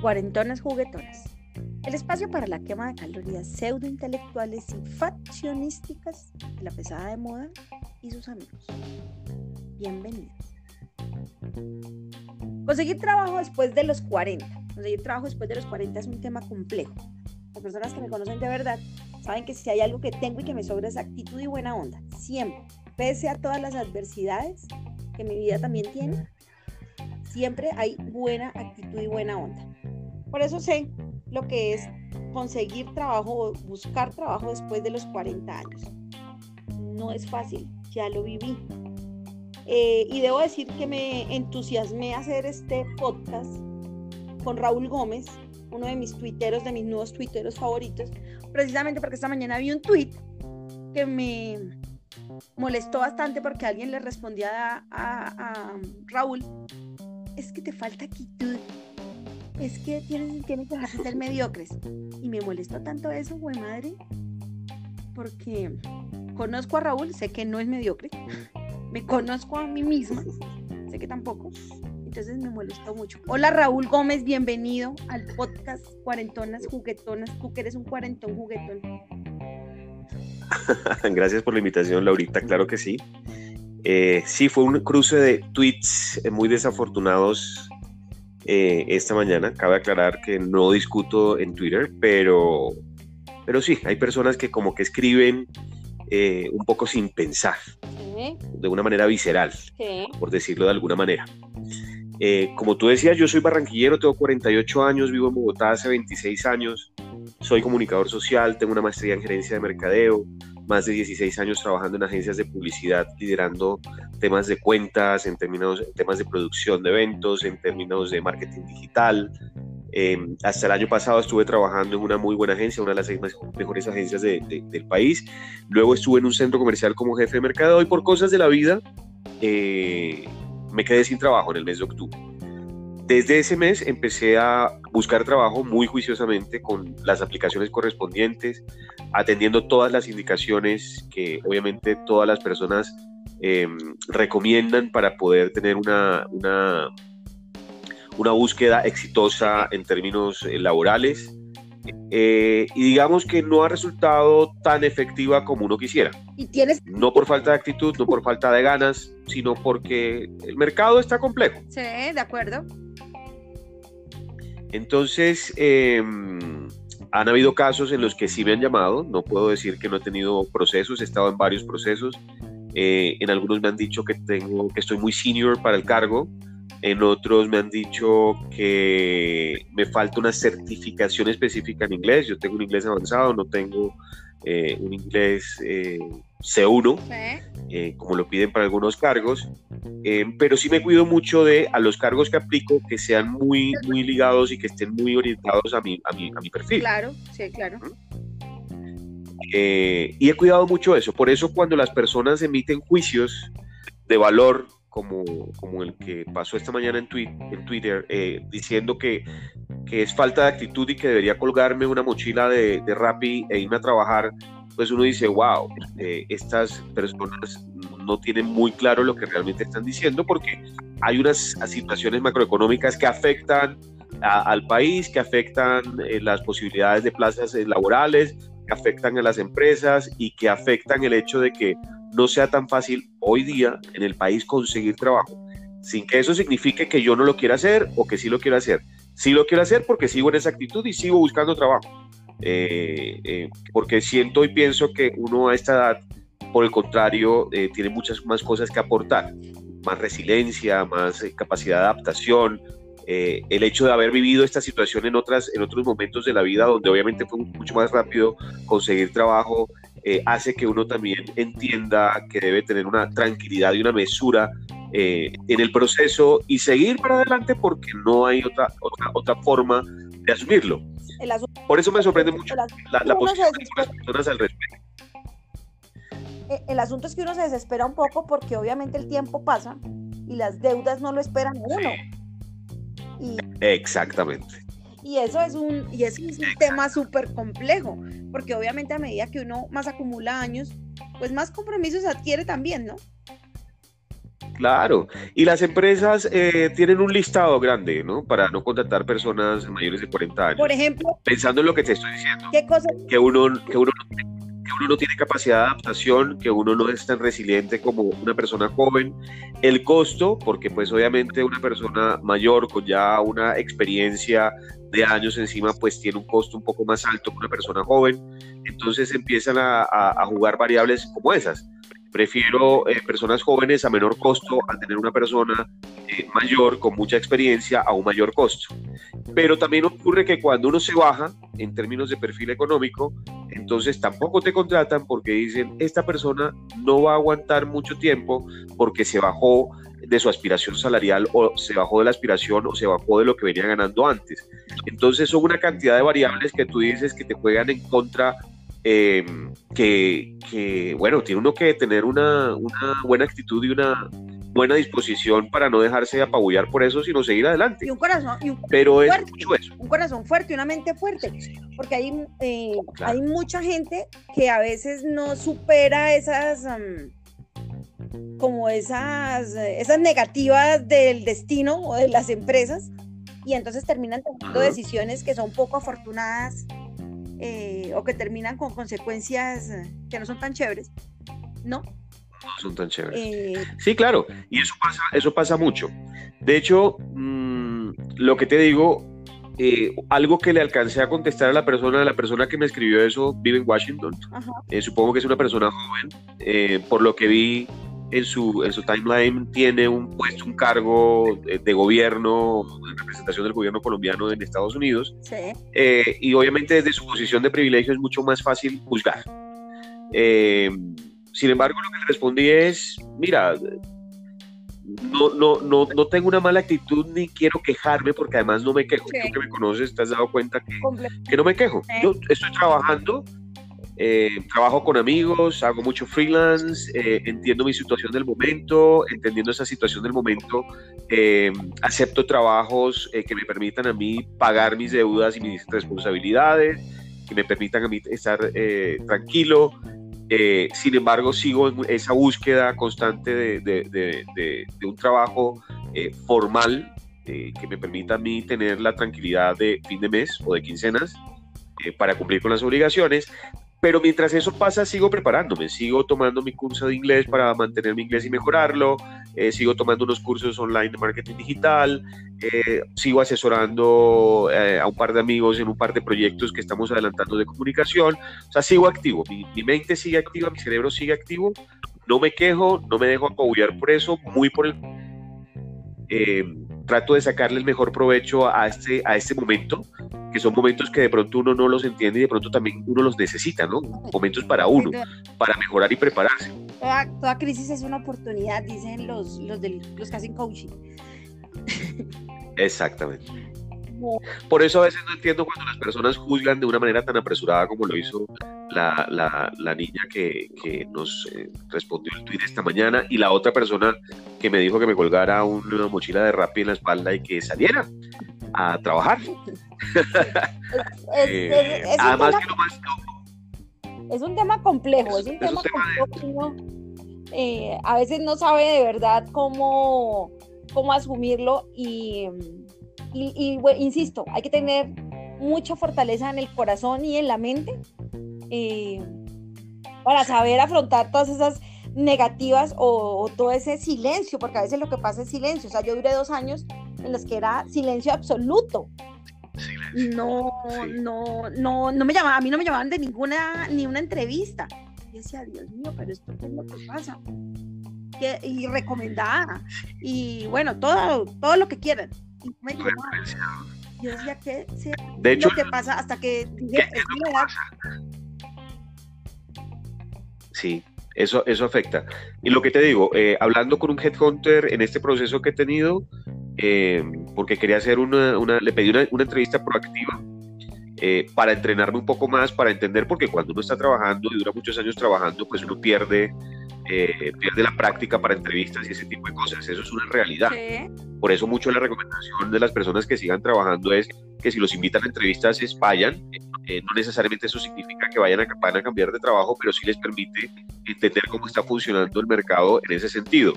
Cuarentonas juguetonas. El espacio para la quema de calorías pseudointelectuales y faccionísticas de la pesada de moda y sus amigos. Bienvenidos. Conseguir trabajo después de los 40. Conseguir trabajo después de los 40 es un tema complejo. Las personas que me conocen de verdad saben que si hay algo que tengo y que me sobra es actitud y buena onda. Siempre. Pese a todas las adversidades que mi vida también tiene, siempre hay buena actitud y buena onda. Por eso sé lo que es conseguir trabajo o buscar trabajo después de los 40 años. No es fácil, ya lo viví. Eh, y debo decir que me entusiasmé hacer este podcast con Raúl Gómez, uno de mis tuiteros, de mis nuevos tuiteros favoritos, precisamente porque esta mañana vi un tweet que me molestó bastante porque alguien le respondía a, Raúl, es que te falta actitud es que tienes, que dejar de ser mediocres. Y me molestó tanto eso, güey madre, porque conozco a Raúl, sé que no es mediocre, me conozco a mí misma, sé que tampoco, entonces me molestó mucho. Hola Raúl Gómez, bienvenido al podcast Cuarentonas Juguetonas, tú que eres un cuarentón juguetón. Gracias por la invitación, Laurita, claro que sí. Eh, sí, fue un cruce de tweets muy desafortunados eh, esta mañana. Cabe aclarar que no discuto en Twitter, pero, pero sí, hay personas que como que escriben eh, un poco sin pensar, de una manera visceral, por decirlo de alguna manera. Eh, como tú decías, yo soy barranquillero, tengo 48 años, vivo en Bogotá hace 26 años, soy comunicador social, tengo una maestría en gerencia de mercadeo, más de 16 años trabajando en agencias de publicidad, liderando temas de cuentas, en términos, temas de producción de eventos, en términos de marketing digital. Em, hasta el año pasado estuve trabajando en una muy buena agencia, una de las seis mejores agencias del país. Luego estuve en un centro comercial como jefe de mercado y por cosas de la vida eh, me quedé sin trabajo en el mes de octubre. Desde ese mes empecé a buscar trabajo muy juiciosamente con las aplicaciones correspondientes, atendiendo todas las indicaciones que obviamente todas las personas em, recomiendan para poder tener una, una, una, búsqueda exitosa en términos eh, laborales. Eh, y digamos que no ha resultado tan efectiva como uno quisiera. ¿Y tienes... No por falta de actitud, no por falta de ganas, sino porque el mercado está complejo. Sí, de acuerdo. Entonces, em, han habido casos en los que sí me han llamado, no puedo decir que no he tenido procesos, he estado en varios procesos, eh, en algunos me han dicho que, tengo, que estoy muy senior para el cargo, en otros me han dicho que me falta una certificación específica en inglés, yo tengo un inglés avanzado, no tengo eh, un inglés eh, C1, eh, como lo piden para algunos cargos, pero sí me cuido mucho de a los cargos que aplico que sean muy, muy ligados y que estén muy orientados a mi, a mi, a mi perfil. Claro, sí, claro. y he cuidado mucho eso, por eso cuando las personas emiten juicios de valor como, como el que pasó esta mañana en, en Twitter, diciendo que que es falta de actitud y que debería colgarme una mochila de, de Rappi e irme a trabajar, pues uno dice, wow, eh, estas personas no tienen muy claro lo que realmente están diciendo porque hay unas situaciones macroeconómicas que afectan al país, que afectan eh, las posibilidades de plazas eh, laborales, que afectan a las empresas y que afectan el hecho de que no sea tan fácil hoy día en el país conseguir trabajo, sin que eso signifique que yo no lo quiera hacer o que sí lo quiera hacer, Sí lo quiero hacer porque sigo en esa actitud y sigo buscando trabajo. Eh, eh, porque siento y pienso que uno a esta edad, por el contrario, eh, tiene muchas más cosas que aportar. Más resiliencia, más capacidad de adaptación, el hecho de haber vivido esta situación en, otras, en otros momentos de la vida donde obviamente fue mucho más rápido conseguir trabajo, hace que uno también entienda que debe tener una tranquilidad y una mesura eh, en el proceso y seguir para adelante porque no hay otra, otra, otra forma de asumirlo. Por eso me sorprende mucho la, posición de las personas al respecto. Eh, el asunto es que uno se desespera un poco porque obviamente el tiempo pasa y las deudas no lo esperan a uno. Exactamente. Y eso es un, y eso es un tema súper complejo, porque obviamente a medida que uno más acumula años, pues más compromisos adquiere también, ¿no? Claro, y las empresas eh, tienen un listado grande, ¿no? Para no contratar personas mayores de 40 años. Por ejemplo, pensando en lo que te estoy diciendo, ¿qué cosas? que uno, que uno, que uno no tiene capacidad de adaptación, que uno no es tan resiliente como una persona joven, el costo, porque pues obviamente una persona mayor con ya una experiencia de años encima, pues tiene un costo un poco más alto que una persona joven, entonces empiezan a, a jugar variables como esas prefiero eh, personas jóvenes a menor costo a tener una persona eh, mayor con mucha experiencia a un mayor costo. Pero también ocurre que cuando uno se baja en términos de perfil económico, entonces tampoco te contratan porque dicen, esta persona no va a aguantar mucho tiempo porque se bajó de su aspiración salarial o se bajó de la aspiración o se bajó de lo que venía ganando antes. Entonces son una cantidad de variables que tú dices que te juegan en contra Em, que, bueno, tiene uno que tener una, buena actitud y una buena disposición para no dejarse apabullar por eso, sino seguir adelante. Y un corazón, Pero es Un corazón fuerte, una mente fuerte, porque hay, eh, hay mucha gente que a veces no supera esas... como esas, esas negativas del destino o de las empresas y entonces terminan tomando decisiones que son poco afortunadas eh, o que terminan con consecuencias eh, que no son tan chéveres, ¿no? No son tan chéveres. Eh, sí, claro, y eso pasa, eso pasa mucho. De hecho, mm, lo que te digo, algo que le alcancé a contestar a la persona, la persona que me escribió eso vive en Washington. supongo que es una persona joven. por lo que vi, en su, en su timeline tiene un puesto, un cargo de, gobierno, de representación del gobierno colombiano en Estados Unidos. Eh, y obviamente desde su posición de privilegio es mucho más fácil juzgar. Eh, sin embargo, lo que le respondí es, mira, no, no, no, no tengo una mala actitud ni quiero quejarme porque además no me quejo. Tú que me conoces, te has dado cuenta que, que no me quejo. Yo estoy trabajando, eh, trabajo con amigos, hago mucho freelance, eh, entiendo mi situación del momento, entendiendo esa situación del momento, eh, acepto trabajos que me permitan a mí pagar mis deudas y mis responsabilidades, que me permitan a mí estar tranquilo. sin embargo, sigo en esa búsqueda constante de, de, de, de un trabajo formal que me permita a mí tener la tranquilidad de fin de mes o de quincenas para cumplir con las obligaciones, pero mientras eso pasa, sigo preparándome, sigo tomando mi curso de inglés para mantener mi inglés y mejorarlo, eh, sigo tomando unos cursos online de marketing digital, eh, sigo asesorando eh, a un par de amigos en un par de proyectos que estamos adelantando de comunicación, o sea, sigo activo, mi, mi mente sigue activa, mi cerebro sigue activo, no me quejo, no me dejo apabullar por eso, muy por el trato de sacarle el mejor provecho a este, a este momento, que son momentos que de pronto uno no los entiende y de pronto también uno los necesita, ¿no? Momentos para uno, para mejorar y prepararse. Toda, crisis es una oportunidad, dicen los, los, los que hacen coaching. Exactamente. Por eso a veces no entiendo cuando las personas juzgan de una manera tan apresurada como lo hizo la, la, la niña que, que nos eh, respondió el tweet esta mañana y la otra persona que me dijo que me colgara una mochila de rapi en la espalda y que saliera a trabajar. Es, además que lo más Es un tema complejo, es, un tema, complejo. Eh, a veces no sabe de verdad cómo, cómo asumirlo y y, insisto, hay que tener mucha fortaleza en el corazón y en la mente eh, para saber afrontar todas esas negativas o, todo ese silencio, porque a veces lo que pasa es silencio. O sea, yo duré dos años en los que era silencio absoluto. No, no, no, no me llamaban, a mí no me llamaban de ninguna, ni una entrevista. Y decía, Dios mío, pero esto qué es lo que pasa. y recomendada. Y bueno, todo, todo lo que quieran yo decía que de hecho, lo que pasa hasta que Sí, eso, eso afecta. Y lo que te digo, eh, hablando con un headhunter en este proceso que he tenido, eh, porque quería hacer una, una le pedí una, una entrevista proactiva eh, para entrenarme un poco más, para entender, porque cuando uno está trabajando y dura muchos años trabajando, pues uno pierde eh, pierde la práctica para entrevistas y ese tipo de cosas. Eso es una realidad. Por eso mucho la recomendación de las personas que sigan trabajando es que si los invitan a entrevistas es vayan, Eh, no necesariamente eso significa que vayan a, van a cambiar de trabajo, pero sí les permite entender cómo está funcionando el mercado en ese sentido.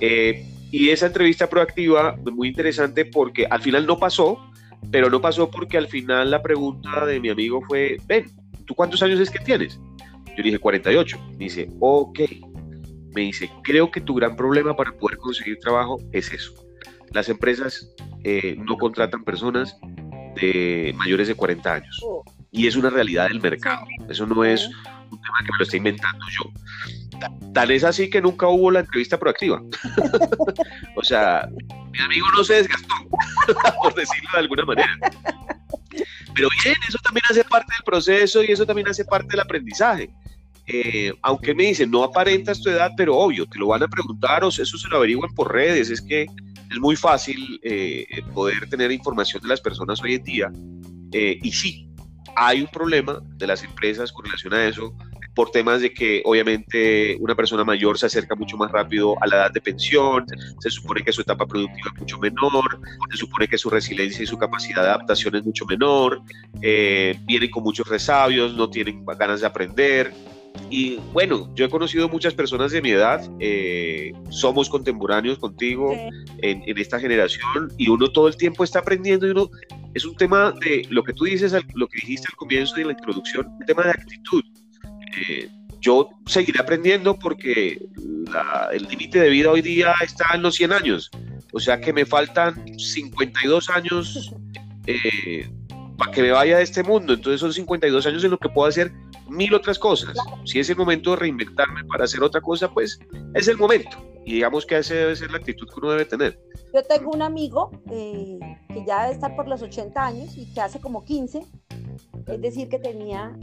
Eh, y esa entrevista proactiva muy interesante porque al final no pasó, pero no pasó porque al final la pregunta de mi amigo fue, ven, ¿tú cuántos años es que tienes? Yo dije 48. Me dice, ok. Me dice, creo que tu gran problema para poder conseguir trabajo es eso. Las empresas eh, no contratan personas de mayores de 40 años. Y es una realidad del mercado. Eso no es un tema que me lo estoy inventando yo. Tal es así que nunca hubo la entrevista proactiva. o sea, mi amigo no se desgastó, por decirlo de alguna manera. Pero bien, eso también hace parte del proceso y eso también hace parte del aprendizaje. Eh, aunque me dice, no aparentas tu edad, pero obvio, te lo van a preguntar o eso se lo averiguan por redes. Es que es muy fácil eh, poder tener información de las personas hoy en día. Eh, y sí, hay un problema de las empresas con relación a eso por temas de que obviamente una persona mayor se acerca mucho más rápido a la edad de pensión, se supone que su etapa productiva es mucho menor, se supone que su resiliencia y su capacidad de adaptación es mucho menor, eh, vienen con muchos resabios, no tienen ganas de aprender. Y bueno, yo he conocido muchas personas de mi edad, eh, somos contemporáneos contigo en, en, esta generación y uno todo el tiempo está aprendiendo y uno es un tema de lo que tú dices, lo que dijiste al comienzo de la introducción, un tema de actitud. Eh, yo seguiré aprendiendo porque el límite de vida hoy día está en los 100 años. O sea que me faltan 52 años eh, para que me vaya de este mundo. Entonces son 52 años en los que puedo hacer mil otras cosas. Si es el momento de reinventarme para hacer otra cosa, pues es el momento. Y digamos que esa debe ser la actitud que uno debe tener. Yo tengo un amigo eh, que ya debe estar por los 80 años y que hace como 15, es decir, que tenía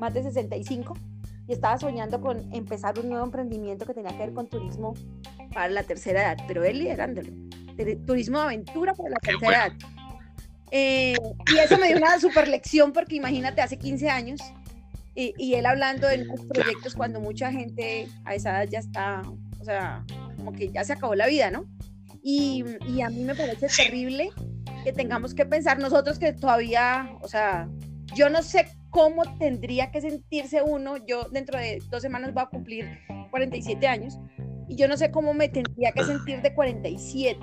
más de 65 y estaba soñando con empezar un nuevo emprendimiento que tenía que ver con turismo para la tercera edad, pero él liderándolo. Turismo de aventura para la tercera edad. Eh, y eso me dio una super lección porque imagínate, hace 15 años y, él hablando de los proyectos cuando mucha gente a esa edad ya está, o sea, como que ya se acabó la vida, ¿no? Y, y a mí me parece terrible que tengamos que pensar nosotros que todavía, o sea, yo no sé cómo tendría que sentirse uno. Yo dentro de dos semanas voy a cumplir 47 años y yo no sé cómo me tendría que sentir de 47,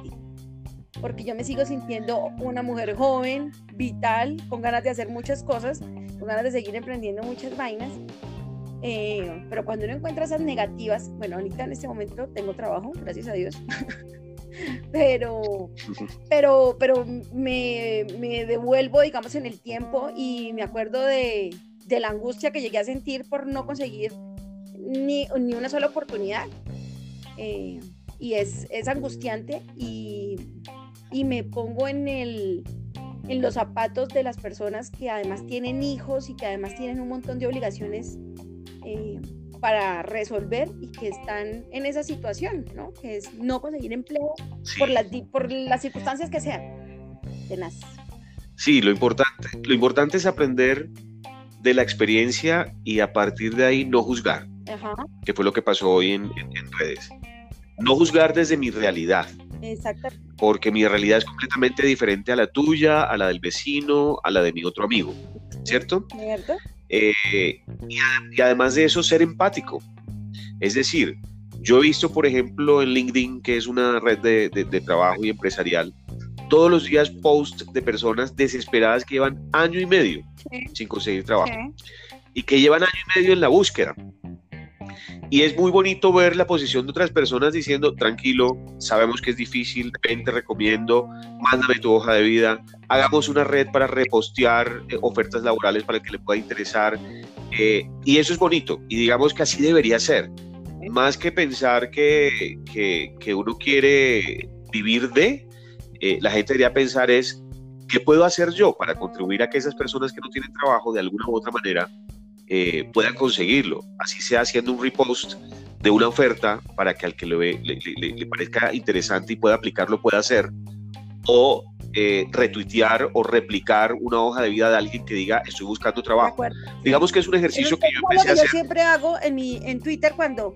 porque yo me sigo sintiendo una mujer joven, vital, con ganas de hacer muchas cosas, con ganas de seguir emprendiendo muchas vainas. Eh, pero cuando uno encuentra esas negativas, bueno, ahorita en este momento tengo trabajo, gracias a Dios. pero, pero, pero me, me, devuelvo, digamos, en el tiempo y me acuerdo de, de, la angustia que llegué a sentir por no conseguir ni, ni una sola oportunidad. Eh, y es, es angustiante y, y, me pongo en, el, en los zapatos de las personas que además tienen hijos y que además tienen un montón de obligaciones. Eh, para resolver y que están en esa situación, ¿no? Que es no conseguir empleo por, las, por las circunstancias que sean. Tenaz. Sí, lo importante, lo importante es aprender de la experiencia y a partir de ahí no juzgar, Ajá. que fue lo que pasó hoy en, en, redes. No juzgar desde mi realidad. Exacto. Porque mi realidad es completamente diferente a la tuya, a la del vecino, a la de mi otro amigo, ¿cierto? ¿Cierto? Eh, y, además de eso, ser empático. Es decir, yo he visto, por ejemplo, en LinkedIn, que es una red de, trabajo y empresarial, todos los días posts de personas desesperadas que llevan año y medio sin conseguir trabajo y que llevan año y medio en la búsqueda. Y es muy bonito ver la posición de otras personas diciendo, tranquilo, sabemos que es difícil, ven, te recomiendo, mándame tu hoja de vida, hagamos una red para repostear eh, ofertas laborales para el que le pueda interesar. Eh, y eso es bonito, y digamos que así debería ser. Más que pensar que, que, uno quiere vivir de, eh, la gente debería pensar es, ¿qué puedo hacer yo para contribuir a que esas personas que no tienen trabajo de alguna u otra manera eh, puedan conseguirlo, así sea haciendo un repost de una oferta para que al que le, le, parezca interesante y pueda aplicarlo pueda hacer, o eh, retuitear o replicar una hoja de vida de alguien que diga estoy buscando trabajo. Digamos que es un ejercicio que yo empecé a hacer. Yo siempre hago en, mi, en Twitter cuando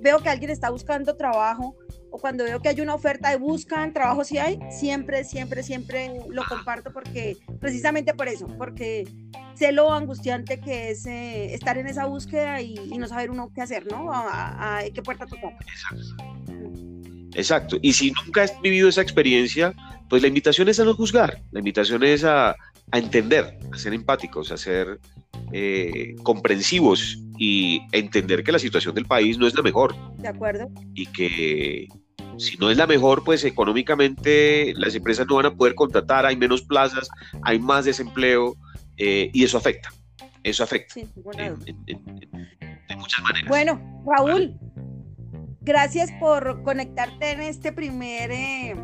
veo que alguien está buscando trabajo o cuando veo que hay una oferta de buscan, trabajo si hay, siempre, siempre, siempre lo comparto porque, precisamente por eso, porque sé lo angustiante que es eh, estar en esa búsqueda y, no saber uno qué hacer, ¿no? A, qué puerta tocar. Exacto. Exacto. Y si nunca has vivido esa experiencia, pues la invitación es a no juzgar, la invitación es a, a entender, a ser empáticos, a ser eh, comprensivos y entender que la situación del país no es la mejor. De acuerdo. Y que si no es la mejor, pues económicamente las empresas no van a poder contratar, hay menos plazas, hay más desempleo eh, y eso afecta. Eso afecta sí, de muchas maneras. Bueno, Raúl, gracias por conectarte en este primer eh,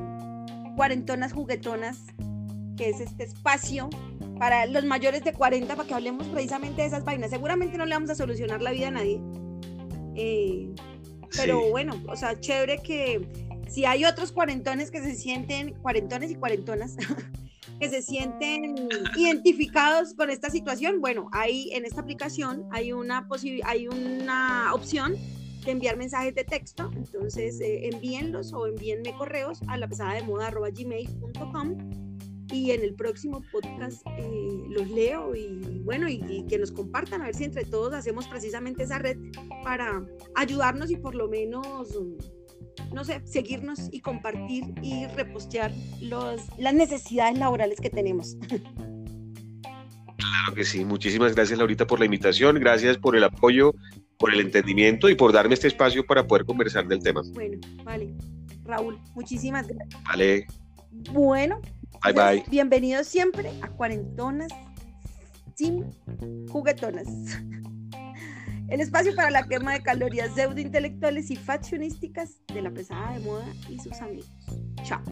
Cuarentonas Juguetonas, que es este espacio para los mayores de 40, para que hablemos precisamente de esas vainas. Seguramente no le vamos a solucionar la vida a nadie. Eh, pero bueno, o sea, chévere que si hay otros cuarentones que se sienten, cuarentones y cuarentonas, que se sienten identificados con esta situación, bueno, ahí en esta aplicación hay una, hay una opción de enviar mensajes de texto, entonces eh, envíenlos o envíenme correos a la pesada de moda gmail.com y en el próximo podcast eh, los leo y bueno, y, que nos compartan, a ver si entre todos hacemos precisamente esa red para ayudarnos y por lo menos, no sé, seguirnos y compartir y repostear los, las necesidades laborales que tenemos. Claro que sí, muchísimas gracias Laurita por la invitación, gracias por el apoyo, por el entendimiento y por darme este espacio para poder conversar del tema. Bueno, vale. Raúl, muchísimas gracias. Vale. Bueno, Bye bye. Bienvenidos siempre a Cuarentonas sin juguetonas. El espacio para la quema de calorías pseudointelectuales y faccionísticas de la pesada de moda y sus amigos. Chao.